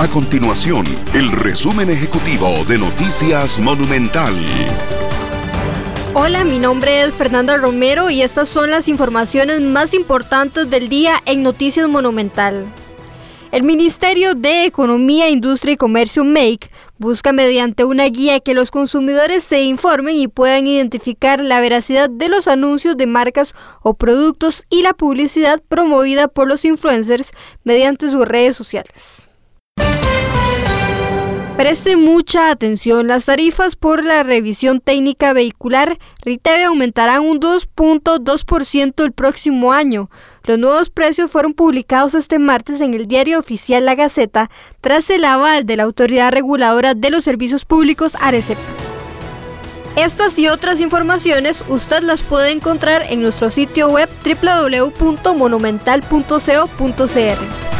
A continuación, el resumen ejecutivo de Noticias Monumental. Hola, mi nombre es Fernanda Romero y estas son las informaciones más importantes del día en Noticias Monumental. El Ministerio de Economía, Industria y Comercio MAKE busca mediante una guía que los consumidores se informen y puedan identificar la veracidad de los anuncios de marcas o productos y la publicidad promovida por los influencers mediante sus redes sociales. Preste mucha atención, las tarifas por la revisión técnica vehicular RITEVE aumentarán un 2.2% el próximo año. Los nuevos precios fueron publicados este martes en el diario oficial La Gaceta tras el aval de la Autoridad Reguladora de los Servicios Públicos ARECEP. Estas y otras informaciones usted las puede encontrar en nuestro sitio web www.monumental.co.cr.